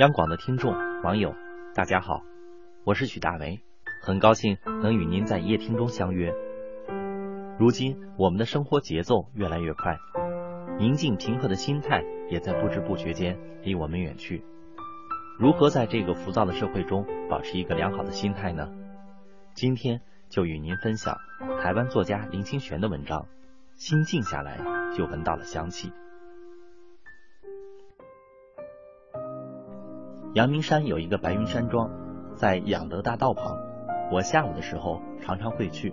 央广的听众、网友，大家好，我是许大为，很高兴能与您在夜听中相约。如今，我们的生活节奏越来越快，宁静平和的心态也在不知不觉间离我们远去。如何在这个浮躁的社会中保持一个良好的心态呢？今天就与您分享台湾作家林清玄的文章《心静下来就闻到了香气》。阳明山有一个白云山庄，在养德大道旁。我下午的时候常常会去。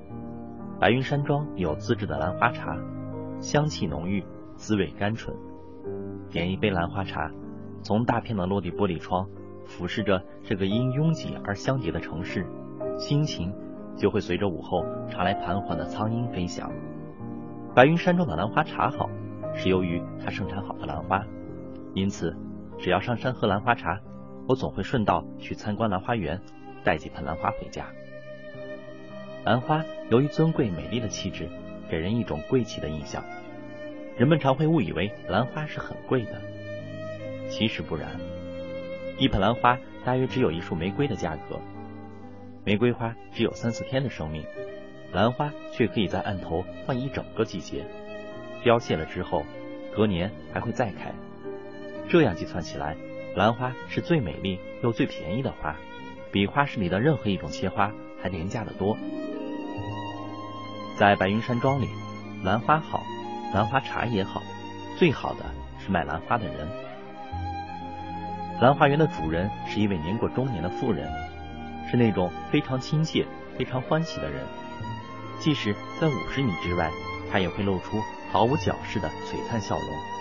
白云山庄有自制的兰花茶，香气浓郁，滋味甘醇。点一杯兰花茶，从大片的落地玻璃窗俯视着这个因拥挤而相叠的城市，心情就会随着午后传来盘桓的苍鹰飞翔。白云山庄的兰花茶好，是由于它盛产好的兰花，因此只要上山喝兰花茶。我总会顺道去参观兰花园，带几盆兰花回家。兰花由于尊贵美丽的气质，给人一种贵气的印象。人们常会误以为兰花是很贵的，其实不然。一盆兰花大约只有一束玫瑰的价格。玫瑰花只有三四天的生命，兰花却可以在案头放一整个季节。凋谢了之后，隔年还会再开。这样计算起来。兰花是最美丽又最便宜的花，比花市里的任何一种切花还廉价的多。在白云山庄里，兰花好，兰花茶也好，最好的是卖兰花的人。兰花园的主人是一位年过中年的妇人，是那种非常亲切、非常欢喜的人。即使在五十米之外，她也会露出毫无矫饰的璀璨笑容。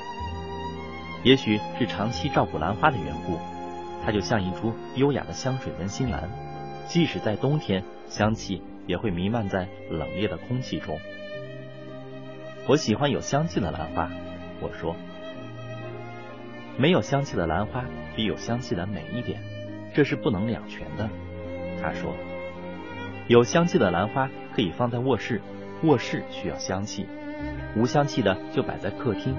也许是长期照顾兰花的缘故，它就像一株优雅的香水文心兰，即使在冬天，香气也会弥漫在冷冽的空气中。我喜欢有香气的兰花，我说。没有香气的兰花比有香气的美一点，这是不能两全的。他说，有香气的兰花可以放在卧室，卧室需要香气；无香气的就摆在客厅，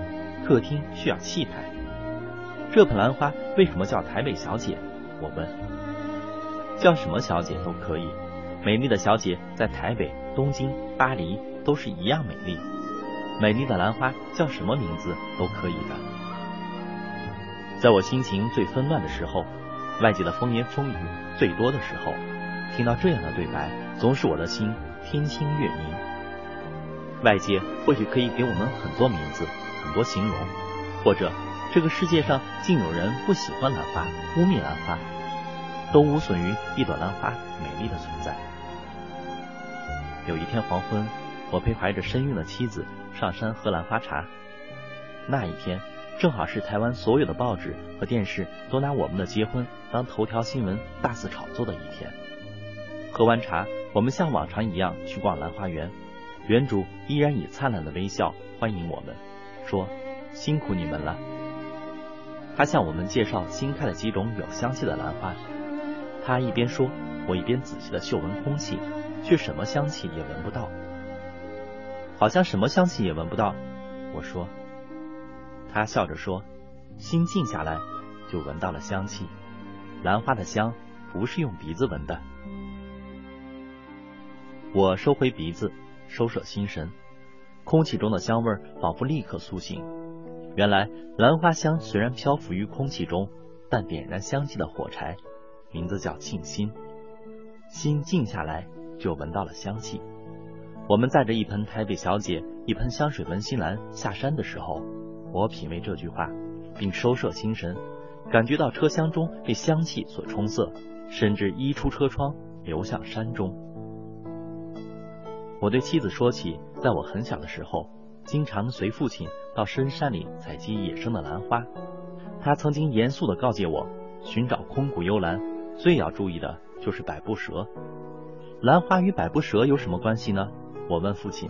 客厅需要气派。这盆兰花为什么叫台北小姐？我问。叫什么小姐都可以，美丽的小姐在台北、东京、巴黎都是一样美丽。美丽的兰花叫什么名字都可以的。在我心情最纷乱的时候，外界的风言风语最多的时候，听到这样的对白，总使我的心天清月明。外界或许可以给我们很多名字，很多形容，或者。这个世界上竟有人不喜欢兰花，污蔑兰花，都无损于一朵兰花美丽的存在。有一天黄昏，我陪怀着身孕的妻子上山喝兰花茶。那一天正好是台湾所有的报纸和电视都拿我们的结婚当头条新闻大肆炒作的一天。喝完茶，我们像往常一样去逛兰花园，园主依然以灿烂的微笑欢迎我们，说：“辛苦你们了。”他向我们介绍新开的几种有香气的兰花。他一边说，我一边仔细的嗅闻空气，却什么香气也闻不到。好像什么香气也闻不到。我说。他笑着说：“心静下来，就闻到了香气。兰花的香不是用鼻子闻的。”我收回鼻子，收摄心神，空气中的香味仿佛立刻苏醒。原来兰花香虽然漂浮于空气中，但点燃香气的火柴，名字叫沁心。心静下来，就闻到了香气。我们载着一盆台北小姐，一盆香水文心兰下山的时候，我品味这句话，并收摄心神，感觉到车厢中被香气所冲塞，甚至溢出车窗，流向山中。我对妻子说起，在我很小的时候。经常随父亲到深山里采集野生的兰花。他曾经严肃地告诫我，寻找空谷幽兰最要注意的就是百步蛇。兰花与百步蛇有什么关系呢？我问父亲。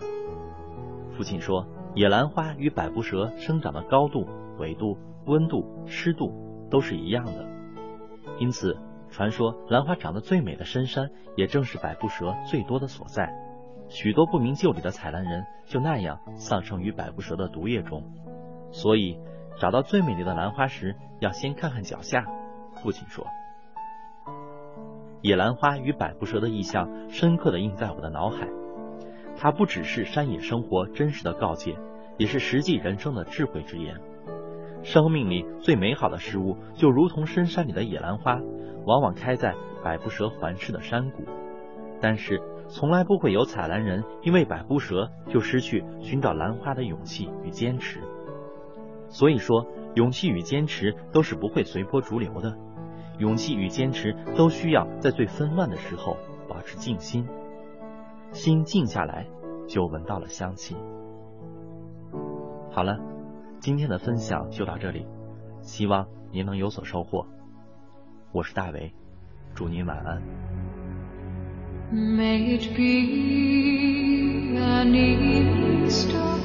父亲说，野兰花与百步蛇生长的高度、纬度、温度、湿度都是一样的，因此传说兰花长得最美的深山，也正是百步蛇最多的所在。许多不明就里的采兰人就那样丧生于百步蛇的毒液中，所以找到最美丽的兰花时，要先看看脚下，父亲说：“野兰花与百步蛇的意象深刻的印在我的脑海，它不只是山野生活真实的告诫，也是实际人生的智慧之言。生命里最美好的事物，就如同深山里的野兰花，往往开在百步蛇环视的山谷，但是从来不会有采兰人因为百步蛇就失去寻找兰花的勇气与坚持。所以说。”勇气与坚持都是不会随波逐流的，勇气与坚持都需要在最纷乱的时候保持静心，心静下来就闻到了香气。好了，今天的分享就到这里，希望您能有所收获。我是大为，祝您晚安。May it be an star.